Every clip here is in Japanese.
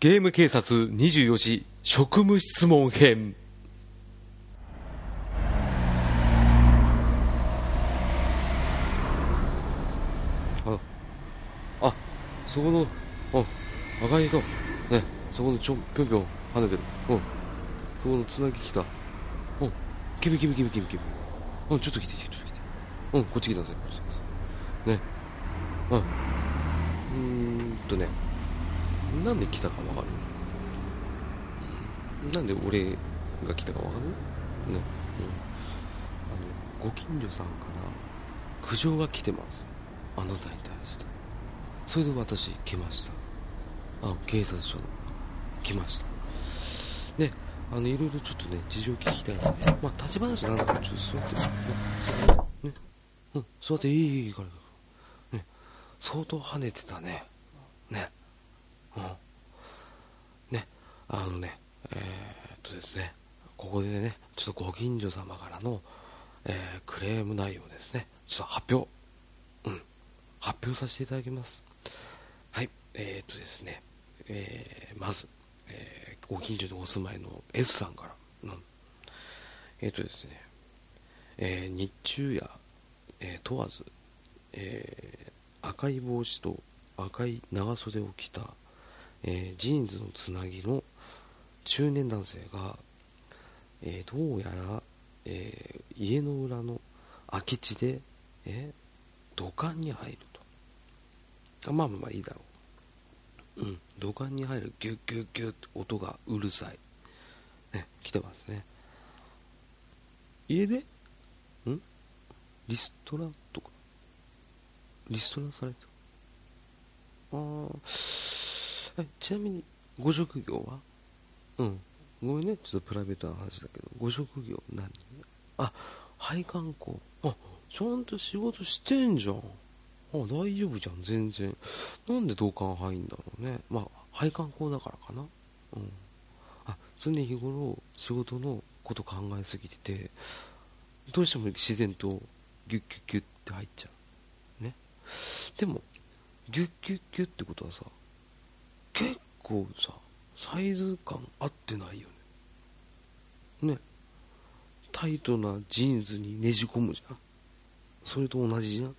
ゲーム警察24時職務質問編。ああそこのあ赤い人ねそこのちょぴょんぴょん跳ねてる。うん。そこのつなぎ来た。うん。キビキビキビキビキビ。うんちょっと来てちょっと来て。うんこっち来たんですよこっち来たんすよね。うん。うんとね。なんで来たかわかる？なんで俺が来たかわかる？ね、うん、あのご近所さんから苦情が来てます。あなたに対して。それで私来ました。あ警察署の。来ました。ね。あのいろいろちょっとね事情聞きたいので。まあ立ち話なんだからちょっと座ってねね。うん。座っていいいいからね相当跳ねてたねねうん。ねあのねえー、っとですねここでねちょっとご近所様からの、えー、クレーム内容ですね。ちょっと発表。うん。発表させていただきます。はい。えー、っとですねえー、まず、えー、ご近所にお住まいの S さんから、うん、えー、っとですね、えー、日中や、え問わず、え赤い帽子と赤い長袖を着た、えジーンズのつなぎの中年男性が、えどうやら、え家の裏の空き地で、え土管に入ると。あまあまあまあいいだろう。うん、土管に入るギュッギュッギュッって音がうるさい。ね、来てますね。家でん？リストラとか？リストラされたああ、ちなみに、ご職業は？うん。ごめんね、ちょっとプライベートな話だけど、ご職業何？あ、配管工。あ、ちゃんと仕事してんじゃん。あ、大丈夫じゃん、全然。なんで同感入んだろうね。まあ、配管工だからかな。うん。あ、常日頃、仕事のこと考えすぎてて、どうしても自然とギュッギュッギュッって入っちゃう。ね。でも、ギュッギュッギュッってことはさ、結構さ、サイズ感合ってないよね。ね。タイトなジーンズにねじ込むじゃん。それと同じじゃん。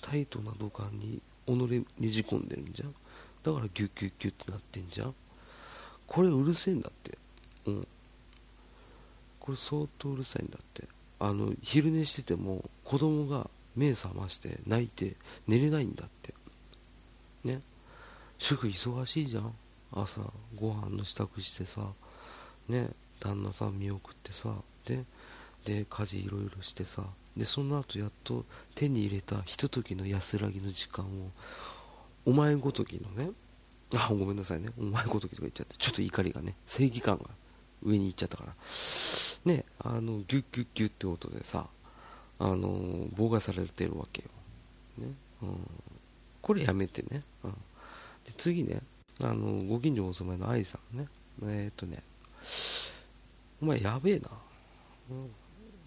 タイトな土管に己ねじ込んでるんじゃん。だからギュッギュッギュッってなってんじゃん。これうるせえんだって。うん。これ相当うるさいんだって。あの、昼寝してても子供が目覚まして泣いて寝れないんだって。ね。主婦忙しいじゃん。朝ご飯の支度してさ、ね。旦那さん見送ってさ、で、で、家事いろいろしてさ、で、その後やっと手に入れたひとときの安らぎの時間を、お前ごときのね、あ、ごめんなさいね、お前ごときとか言っちゃって、ちょっと怒りがね、正義感が上に行っちゃったから、ね、あの、ギュッギュッギュッって音でさ、あの、妨害されてるわけよ。ね。うん。これやめてね。うん。で、次ね、あの、ご近所お住まいの愛さんね。えー、っとね、お前やべえな。うん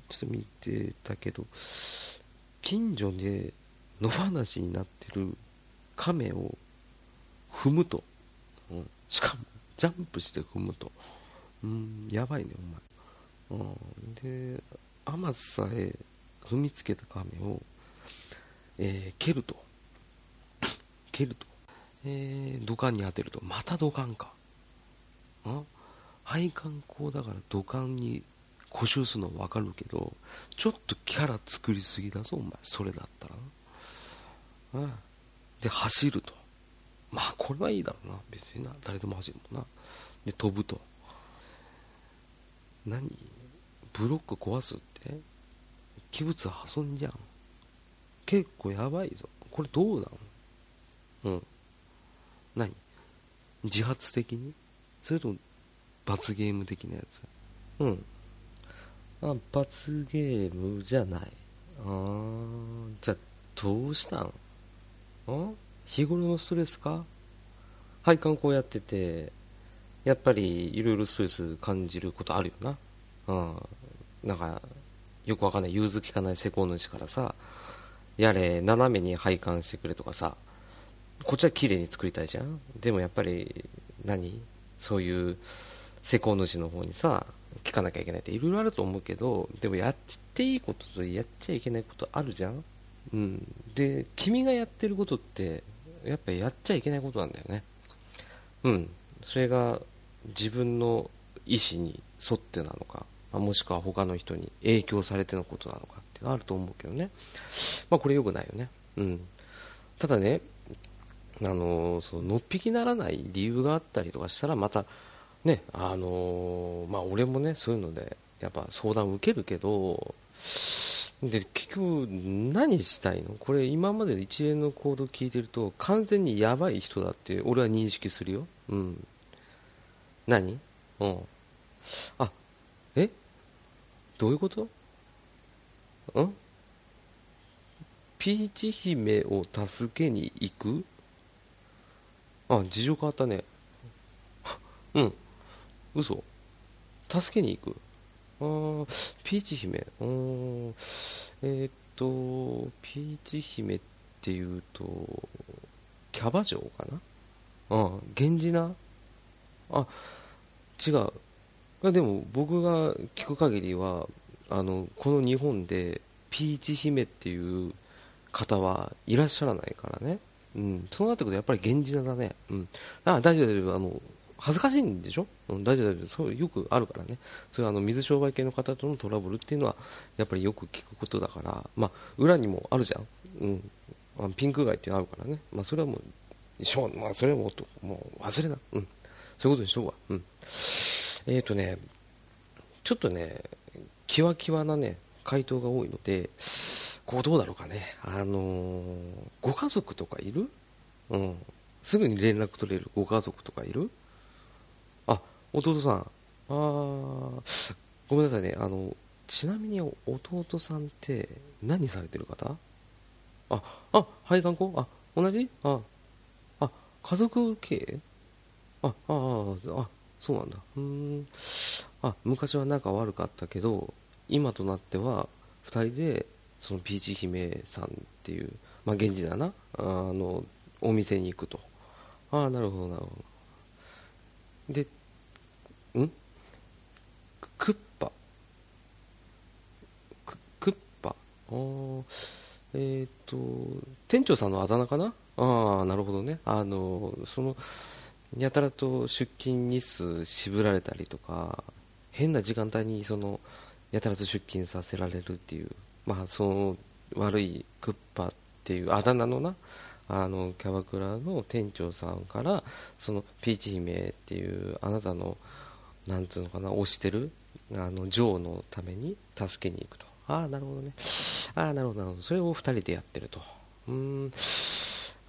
ちょっと見てたけど、近所で野放しになってる亀を踏むと、うん、しかもジャンプして踏むと、うん、やばいね、お前。うん、で、天津さえ踏みつけた亀を、えー、蹴ると。蹴ると。えー、土管に当てると。また土管か。ん配管工だから土管に故障するの分かるけど、ちょっとキャラ作りすぎだぞ、お前。それだったら。うん。で、走ると。まあ、これはいいだろうな。別にな。誰でも走るもんな。で、飛ぶと。何？ブロック壊すって？器物破損じゃん。結構やばいぞ。これどうなのうん。何？自発的に？それとも罰ゲーム的なやつ？うん。あ、罰ゲームじゃない。あー、じゃあ、どうしたん？ん日頃のストレスか？配管工やってて、やっぱりいろいろストレス感じることあるよな。うん。なんか、よくわかんない融通きかない施工主からさ、やれ、斜めに配管してくれとかさ、こっちは綺麗に作りたいじゃん。でもやっぱり、何？そういう施工主の方にさ聞かなきゃいけないっていろいろあると思うけどでもやっていいこととやっちゃいけないことあるじゃん、うん、で君がやってることってやっぱりやっちゃいけないことなんだよね。うん。それが自分の意思に沿ってなのかもしくは他の人に影響されてのことなのかってあると思うけどね。まあこれ良くないよね。うん。ただねあのそののっぴきならない理由があったりとかしたらまたねあのまあ俺もねそういうのでやっぱ相談を受けるけどで結局何したいの？これ今まで一連の行動を聞いてると完全にやばい人だって俺は認識するよ。うん。何？うん。あえ？どういうこと？ん？ピーチ姫を助けに行く？あ、事情変わったね。うん。嘘。助けに行く。あー、ピーチ姫。うん。えー、っと、ピーチ姫っていうと、キャバ嬢かな？ああ、源氏な？あ、違う。でも僕が聞く限りは、あの、この日本でピーチ姫っていう方はいらっしゃらないからね。うん、そうなってくるとやっぱり源氏名だね。うん。あ、大丈夫、大丈夫。あの、恥ずかしいんでしょ、うん、大丈夫、大丈夫。そうよくあるからね。そういうあの、水商売系の方とのトラブルっていうのは、やっぱりよく聞くことだから、まあ、裏にもあるじゃん。うん。あピンク街っていうのあるからね。まあ、それはもう、しょ、まあ、それはもう、もう忘れな。うん。そういうことにしようわ。うん。えっ、ー、とね、ちょっとね、キワキワなね、回答が多いので、こうどうだろうかね、あのー、ご家族とかいる？うん。すぐに連絡取れるご家族とかいる？あ、弟さん。あー、ごめんなさいね。あの、ちなみに弟さんって何されてる方？あ、あ、配管工あ、同じ？あ、あ、家族経営？あ、ああ、あ、そうなんだ。うん。あ、昔は仲悪かったけど、今となっては2人でそのピーチ姫さんっていう、まあ、現地だな。あのお店に行くと。ああなるほどなるほど。でん？クッパククッパあえっ、と店長さんのあだ名かな？ああなるほどね。あのそのやたらと出勤日数渋られたりとか変な時間帯にそのやたらと出勤させられるっていうまあ、その悪いクッパっていうあだ名のなあのキャバクラの店長さんからそのピーチ姫っていうあなたのなんつうのかな推してるあのジョーのために助けに行くと。ああなるほどね。ああなるほどなるほど。それを2人でやってると。うーん。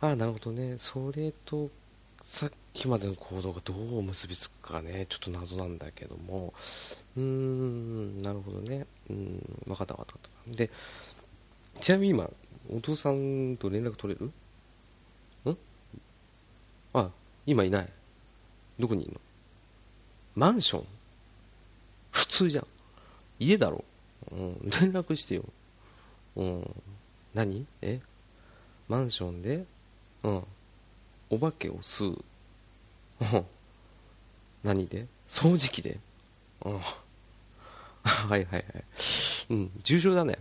ああなるほどね。それとさっきまでの行動がどう結びつくかね。ちょっと謎なんだけども。うーんなるほどね。うん分かった分かった。で、ちなみに今、お父さんと連絡取れる？ん？あ、今いない。どこにいるの？マンション？普通じゃん。家だろ？うん、連絡してよ。うん。何？え？マンションで？うん。お化けを吸う。うん。何で？掃除機で？うん。はいはいはい。うん、重症だね。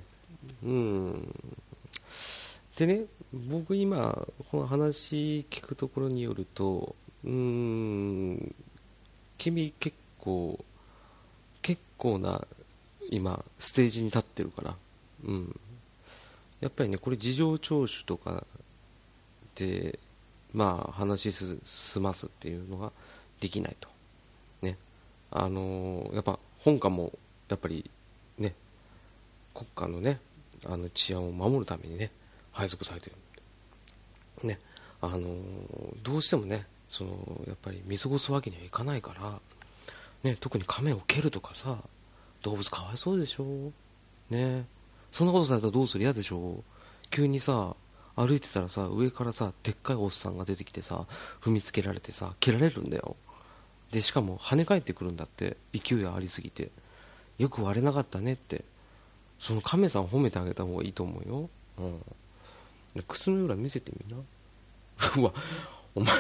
うん。でね、僕今、この話聞くところによると、うん、君結構、結構な、今、ステージに立ってるから、うん。やっぱりね、これ事情聴取とかで、まあ、話し済ますっていうのができないと。ね。あのー、やっぱ本家も、やっぱりね、国家のね、あの治安を守るためにね、配属されてる。ね、あのどうしてもね、そのやっぱり見過ごすわけにはいかないから、ね、特に亀を蹴るとかさ、動物かわいそうでしょ。ね、そんなことされたらどうする？嫌でしょ。急にさ、歩いてたらさ、上からさ、でっかいおっさんが出てきてさ、踏みつけられてさ、蹴られるんだよ。で、しかも跳ね返ってくるんだって、勢いありすぎて。よく割れなかったねって。その亀さん褒めてあげた方がいいと思うよ。うん。靴の裏見せてみな。うわお前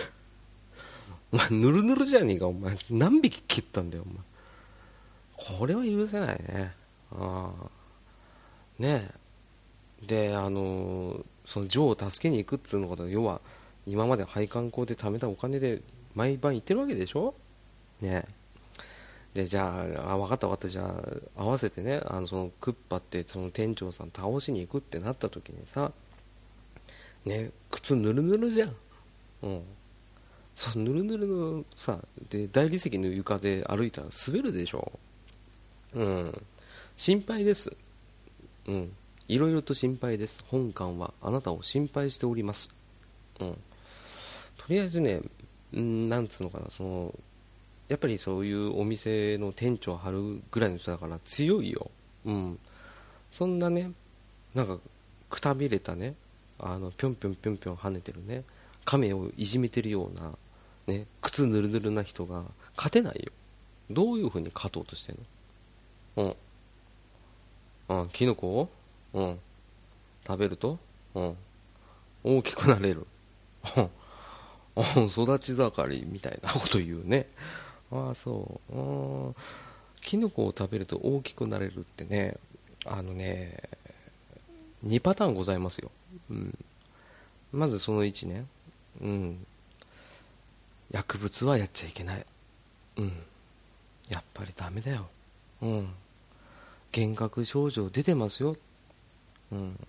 お前ぬるぬるじゃねえかお前。何匹切ったんだよお前。これは許せないね。ああね。えであのー、そのジョーを助けに行くっていうのこと要は今まで配管工で貯めたお金で毎晩行ってるわけでしょ？ね。えでじゃああ分かった分かった。じゃあ合わせてねあのそのクッパってその店長さん倒しに行くってなった時にさね靴ぬるぬるじゃん。うん。そうぬるぬるのさで大理石の床で歩いたら滑るでしょ。うん。心配です。うん。いろいろと心配です。本館はあなたを心配しております。うん。とりあえずねんなんつうのかなそのやっぱりそういうお店の店長を張るぐらいの人だから強いようんそんなねなんかくたびれたねあのぴょんぴょんぴょんぴょん跳ねてるね亀をいじめてるようなね、靴ぬるぬるな人が勝てないよ。どういう風に勝とうとしてんの？うん。うん、キノコを？うん。食べると？うん。大きくなれる。うん。育ち盛りみたいなこと言うね。ああ、そう。うん。キノコを食べると大きくなれるってね、あのね、2パターンございますよ。うん。まずその1ね。うん。薬物はやっちゃいけないうんやっぱりダメだようん幻覚症状出てますようん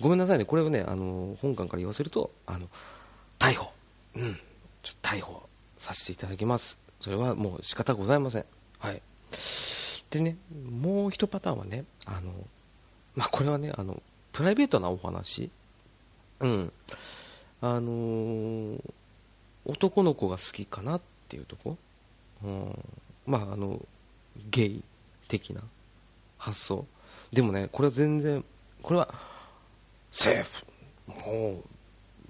ごめんなさいねこれをねあの本館から言わせるとあの逮捕うんちょ逮捕させていただきます。それはもう仕方ございません。はい。でねもう一パターンはねあのまあこれはねあのプライベートなお話。うん。あのー、男の子が好きかなっていうとこ、うん、まああのゲイ的な発想。でもねこれは全然これはセーフ。も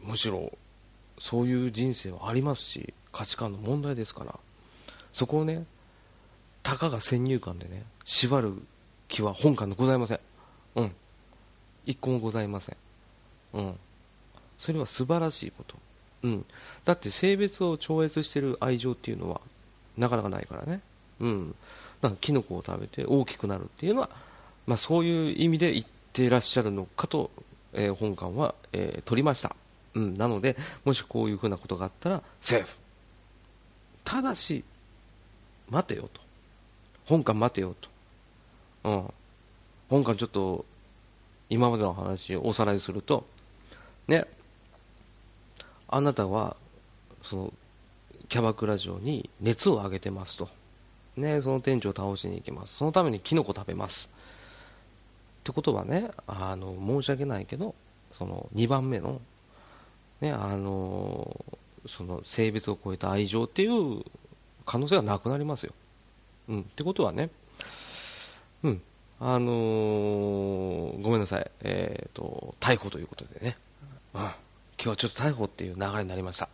うむしろそういう人生はありますし。価値観の問題ですから。そこをねたかが先入観でね縛る気は本館でございません。うん。一個もございません。うん。それは素晴らしいこと。うん、だって性別を超越してる愛情っていうのはなかなかないからね、うん、だかキノコを食べて大きくなるっていうのは、まあ、そういう意味で言ってらっしゃるのかと、えー、本館は、えー、取りました、うん、なのでもしこういうふうなことがあったらセーフ。ただし待てよと。本館待てよと、うん、本館ちょっと今までの話をおさらいするとね。あなたはそのキャバクラ嬢に熱を上げてますと、ね、その店長を倒しに行きます。そのためにキノコ食べます。ってことはねあの申し訳ないけどその2番目の,、ね、あのその性別を超えた愛情っていう可能性はなくなりますよ、うん、ってことはね、うん。あのー、ごめんなさい、えーと、逮捕ということでね、うん。今日はちょっと逮捕っていう流れになりました。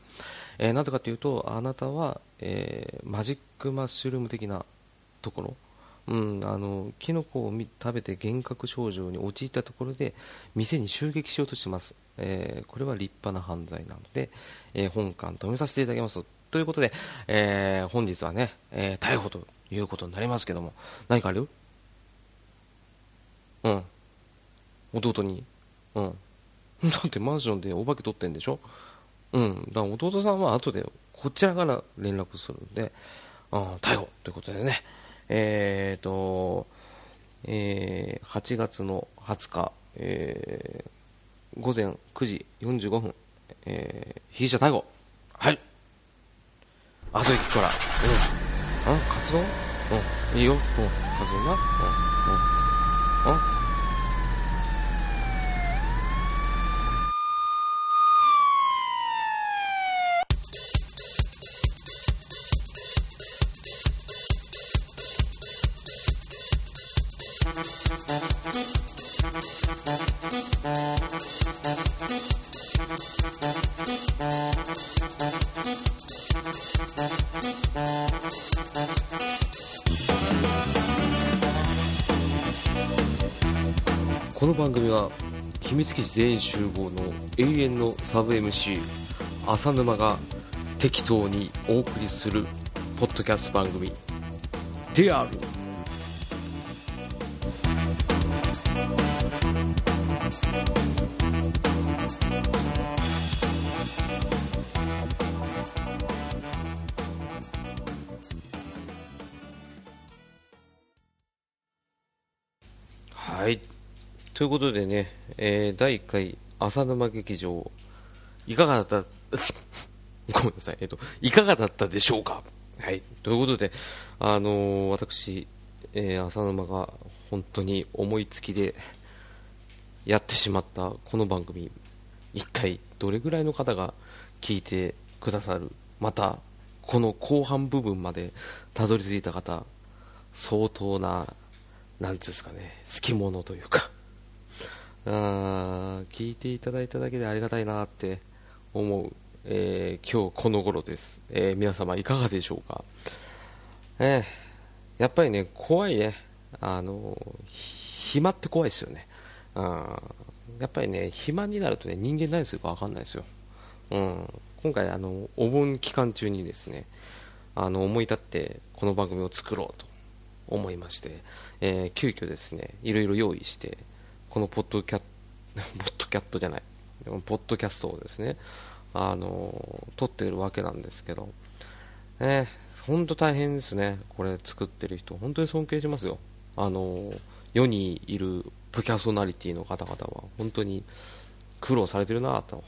えー、なぜかというと、あなたは、えー、マジックマッシュルーム的なところ、うん、あのキノコを食べて幻覚症状に陥ったところで店に襲撃しようとしてます、えー、これは立派な犯罪なので、えー、本館止めさせていただきますと。いうことで、えー、本日はね、え逮捕ということになりますけども何かある？うん。弟に？うん。だってマンションでお化け取ってんでしょ？うん。だから弟さんは後でこちらから連絡するんで、あ逮捕ということでね、えーと、えー、8月の20日、えー、午前9時45分、えー、被疑者逮捕。はい。あと駅から、うん。あ、活動うん。いいよ。うん。活動な。うん。うん。うん。この番組は秘密基地全員集合の永遠のサブ MC 浅沼が適当にお送りするポッドキャスト番組。である。ということでね、えー、第1回浅沼劇場いかがだった？ごめんなさい、えっと、いかがだったでしょうか？はい。ということで、あのー、私、えー、浅沼が本当に思いつきでやってしまったこの番組、一体どれぐらいの方が聞いてくださる？また、この後半部分までたどり着いた方、相当な、なんですかね、好き者というか、あ聞いていただいただけでありがたいなって思う、えー、今日この頃です、えー、皆様いかがでしょうか、えー、やっぱりね怖いね。あの暇って怖いですよね。やっぱりね暇になるとね人間何するか分かんないですよ、うん、今回あのお盆期間中にですねあの思い立ってこの番組を作ろうと思いまして、えー、急遽ですねいろいろ用意してこのポッドキャット ポッドキャットじゃないポッドキャストをですね、あの、撮っているわけなんですけど、え、本当大変ですね、これ作ってる人、本当に尊敬しますよ。あの、世にいるプキャソナリティの方々は、本当に苦労されてるなと。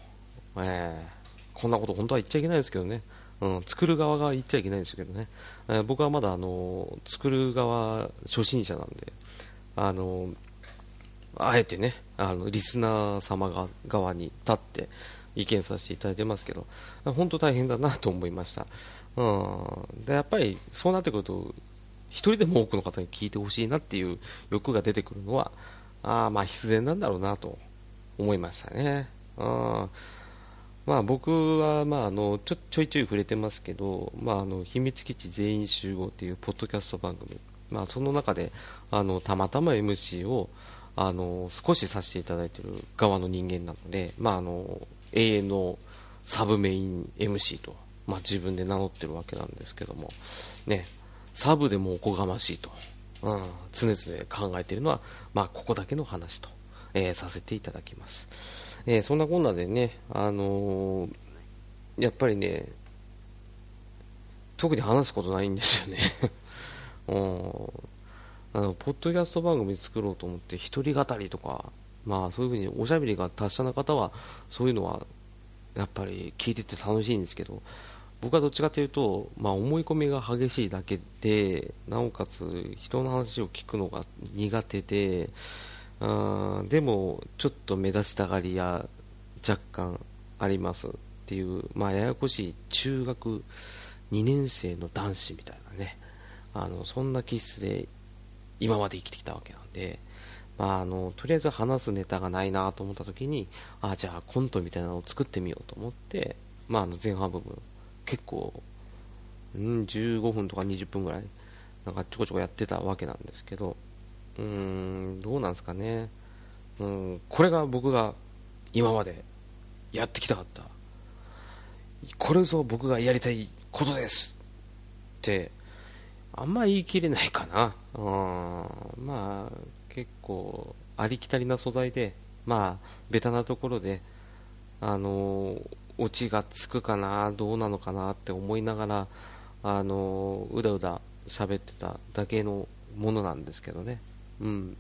えー、こんなこと本当は言っちゃいけないですけどね。うん、作る側が言っちゃいけないんですけどね、えー、僕はまだあの作る側初心者なんで、あのあえてね、あのリスナー様が側に立って意見させていただいてますけど、本当大変だなと思いました。うん、でやっぱりそうなってくると、一人でも多くの方に聞いてほしいなっていう欲が出てくるのは、あまあ必然なんだろうなと思いましたね。うんまあ、僕は、まあ、あのちょちょいちょい触れてますけど、まあ、あの秘密基地全員集合っていうポッドキャスト番組、まあ、その中であのたまたま MC をあの少しさせていただいている側の人間なので、まあ、あの永遠のサブメイン MC と、まあ、自分で名乗ってるわけなんですけども、ね、サブでもおこがましいと、うん、常々考えているのは、まあ、ここだけの話と、えー、させていただきます、えー、そんなこんなでね、あのー、やっぱりね特に話すことないんですよね。うん。あのポッドキャスト番組作ろうと思って一人語りとか、まあ、そういうふうにおしゃべりが達者な方はそういうのはやっぱり聞いてて楽しいんですけど僕はどっちかというと、まあ、思い込みが激しいだけでなおかつ人の話を聞くのが苦手であでもちょっと目立ちたがりや若干ありますっていう、まあ、ややこしい中学2年生の男子みたいなねあのそんな気質で今まで生きてきたわけなんで、まあ、あのとりあえず話すネタがないなと思った時にあじゃあコントみたいなのを作ってみようと思って、まあ、あの前半部分結構、ん、15分とか20分ぐらいなんかちょこちょこやってたわけなんですけどうーんどうなんですかね。うんこれが僕が今までやってきたかった。これぞ僕がやりたいことですってあんま言い切れないかな。うん、まあ、結構、ありきたりな素材で、まあ、ベタなところで、あの、オチがつくかな、どうなのかなって思いながら、あの、うだうだ喋ってただけのものなんですけどね。うん。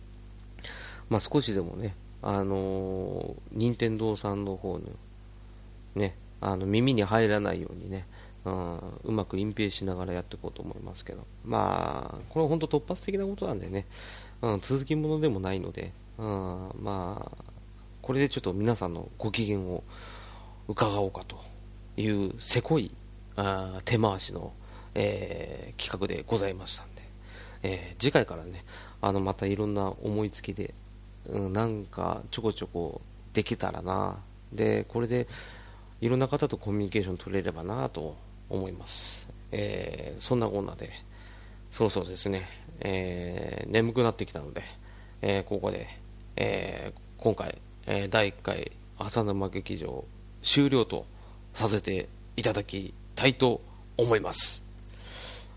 まあ、少しでもね、あの、任天堂さんの方の、ね、あの、耳に入らないようにね、うん、うまく隠蔽しながらやっていこうと思いますけど、まあ、これは本当突発的なことなんでね、うん、続きものでもないので、うん、まあ、これでちょっと皆さんのご機嫌を伺おうかというせこいあ手回しの、えー、企画でございましたんで、えー、次回からね、あのまたいろんな思いつきで、うん、なんかちょこちょこできたらな、でこれでいろんな方とコミュニケーション取れればなと思います、えー、そんなこんなでそろそろですね、えー、眠くなってきたので、えー、ここで、え今回、え第1回浅沼劇場終了とさせていただきたいと思います。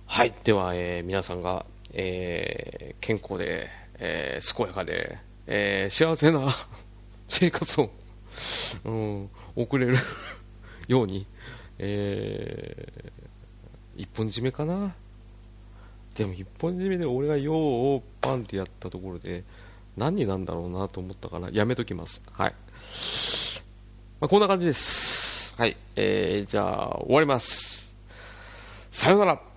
はいでは、えー、皆さんが、えー、健康で、えー、健やかで、えー、幸せな生活を、うん、送れるように、えー、一本締めかな？でも一本締めで俺がようパンってやったところで何になんだろうなと思ったからやめときますはいまあ、こんな感じです。はい。えー、じゃあ、終わります。さようなら。